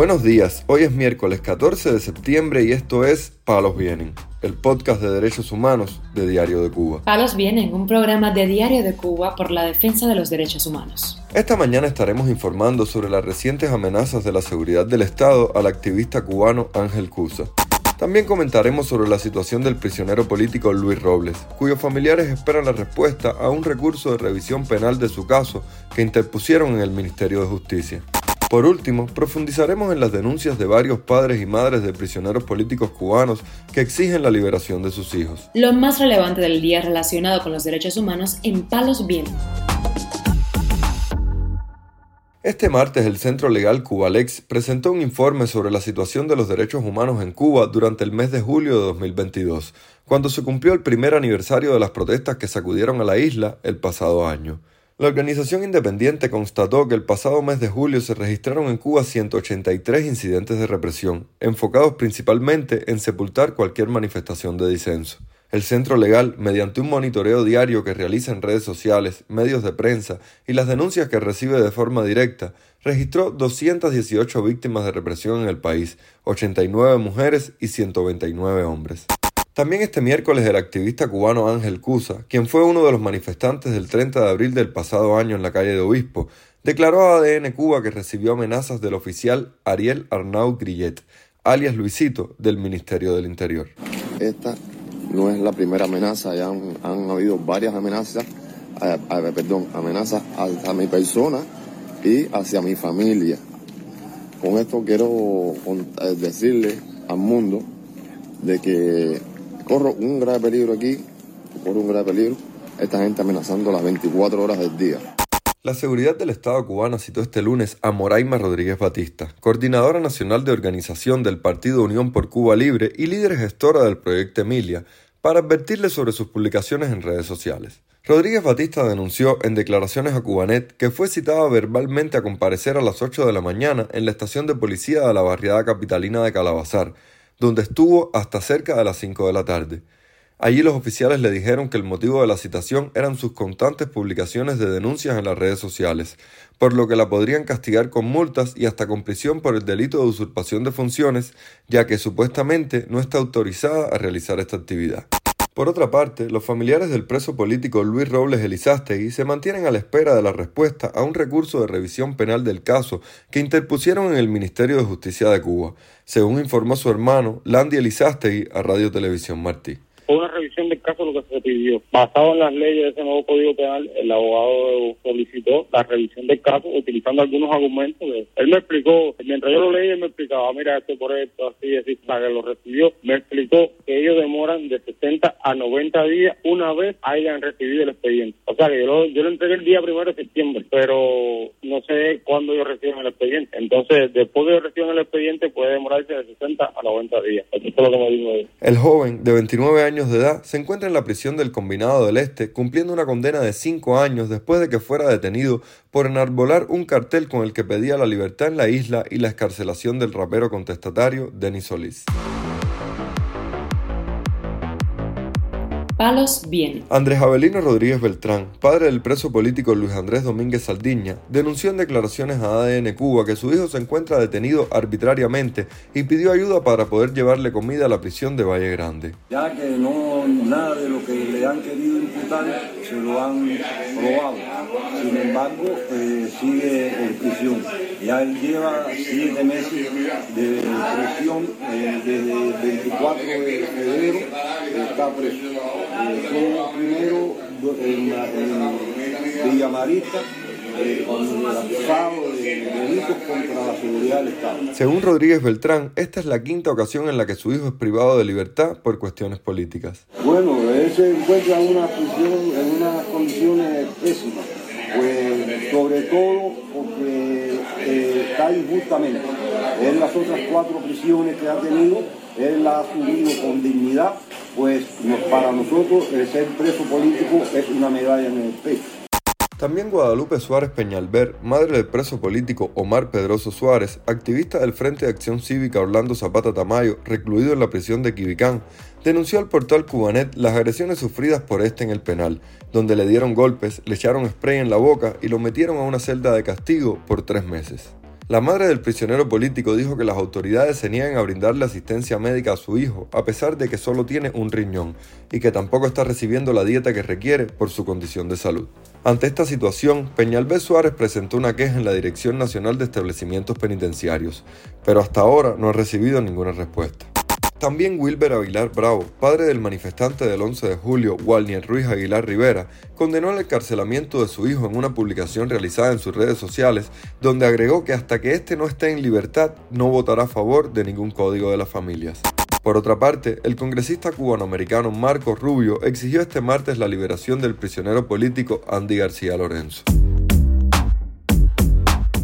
Buenos días, hoy es miércoles 14 de septiembre y esto es Palos Vienen, el podcast de derechos humanos de Diario de Cuba. Palos Vienen, un programa de Diario de Cuba por la defensa de los derechos humanos. Esta mañana estaremos informando sobre las recientes amenazas de la seguridad del Estado al activista cubano Ángel Cusa. También comentaremos sobre la situación del prisionero político Luis Robles, cuyos familiares esperan la respuesta a un recurso de revisión penal de su caso que interpusieron en el Ministerio de Justicia. Por último, profundizaremos en las denuncias de varios padres y madres de prisioneros políticos cubanos que exigen la liberación de sus hijos. Lo más relevante del día relacionado con los derechos humanos en Palos Vientos. Este martes el Centro Legal Cubalex presentó un informe sobre la situación de los derechos humanos en Cuba durante el mes de julio de 2022, cuando se cumplió el primer aniversario de las protestas que sacudieron a la isla el pasado año. La organización independiente constató que el pasado mes de julio se registraron en Cuba 183 incidentes de represión, enfocados principalmente en sepultar cualquier manifestación de disenso. El centro legal, mediante un monitoreo diario que realiza en redes sociales, medios de prensa y las denuncias que recibe de forma directa, registró 218 víctimas de represión en el país, 89 mujeres y 129 hombres. También este miércoles el activista cubano Ángel Cusa, quien fue uno de los manifestantes del 30 de abril del pasado año en la calle de Obispo, declaró a ADN Cuba que recibió amenazas del oficial Ariel Arnau Grillet, alias Luisito, del Ministerio del Interior. Esta no es la primera amenaza, ya han, habido varias amenazas, perdón, amenazas hacia mi persona y hacia mi familia. Con esto quiero eh, decirle al mundo de que corro un grave peligro aquí, corro un grave peligro, esta gente amenazando las 24 horas del día. La seguridad del Estado cubano citó este lunes a Moraima Rodríguez Batista, coordinadora nacional de organización del Partido Unión por Cuba Libre y líder gestora del proyecto Emilia, para advertirle sobre sus publicaciones en redes sociales. Rodríguez Batista denunció en declaraciones a Cubanet que fue citada verbalmente a comparecer a las 8 de la mañana en la estación de policía de la barriada capitalina de Calabazar, donde estuvo hasta cerca de las 5 de la tarde. Allí los oficiales le dijeron que el motivo de la citación eran sus constantes publicaciones de denuncias en las redes sociales, por lo que la podrían castigar con multas y hasta con prisión por el delito de usurpación de funciones, ya que supuestamente no está autorizada a realizar esta actividad. Por otra parte, los familiares del preso político Luis Robles Elizástegui se mantienen a la espera de la respuesta a un recurso de revisión penal del caso que interpusieron en el Ministerio de Justicia de Cuba, según informó su hermano Landy Elizástegui a Radio Televisión Martí una revisión del caso lo que se pidió. Basado en las leyes de ese nuevo código penal, el abogado solicitó la revisión del caso utilizando algunos argumentos. él me explicó, mientras yo lo leí, él me explicaba, mira, esto por esto, así, así, para que lo recibió. Me explicó que ellos demoran de 60 a 90 días una vez hayan recibido el expediente. O sea, que yo lo, yo lo entregué el día primero de septiembre, pero cuándo yo reciben el expediente. Entonces, después de que reciban el expediente, puede demorarse de 60 a 90 días. Eso es lo que me dijo él. El joven, de 29 años, de edad, se encuentra en la prisión del Combinado del Este cumpliendo una condena de cinco años después de que fuera detenido por enarbolar un cartel con el que pedía la libertad en la isla y la escarcelación del rapero contestatario Denis Solís. Palos bien. Andrés Avelino Rodríguez Beltrán, padre del preso político Luis Andrés Domínguez Saldiña, denunció en declaraciones a ADN Cuba que su hijo se encuentra detenido arbitrariamente y pidió ayuda para poder llevarle comida a la prisión de Valle Grande. Ya que no nada de lo que le han querido imputar se lo han probado. Sin embargo, eh, sigue en prisión. Ya él lleva siete meses de prisión eh, desde el 24 de febrero está preso primero en, en Villamarita, eh, contra la seguridad del Estado. Según Rodríguez Beltrán, esta es la quinta ocasión en la que su hijo es privado de libertad por cuestiones políticas. Bueno, se encuentra en una prisión, en unas condiciones pésimas, pues sobre todo porque eh, está injustamente. En las otras cuatro prisiones que ha tenido, él la ha asumido con dignidad pues para nosotros el ser preso político es una medalla en el pecho. También Guadalupe Suárez Peñalver, madre del preso político Omar Pedroso Suárez, activista del Frente de Acción Cívica Orlando Zapata Tamayo, recluido en la prisión de Quibicán, denunció al portal Cubanet las agresiones sufridas por este en el penal, donde le dieron golpes, le echaron spray en la boca y lo metieron a una celda de castigo por tres meses. La madre del prisionero político dijo que las autoridades se niegan a brindarle asistencia médica a su hijo, a pesar de que solo tiene un riñón, y que tampoco está recibiendo la dieta que requiere por su condición de salud. Ante esta situación, Peñalver Suárez presentó una queja en la Dirección Nacional de Establecimientos Penitenciarios, pero hasta ahora no ha recibido ninguna respuesta. También Wilber Aguilar Bravo, padre del manifestante del 11 de julio, Walnier Ruiz Aguilar Rivera, condenó el encarcelamiento de su hijo en una publicación realizada en sus redes sociales, donde agregó que hasta que éste no esté en libertad, no votará a favor de ningún código de las familias. Por otra parte, el congresista cubanoamericano Marco Rubio exigió este martes la liberación del prisionero político Andy García Lorenzo.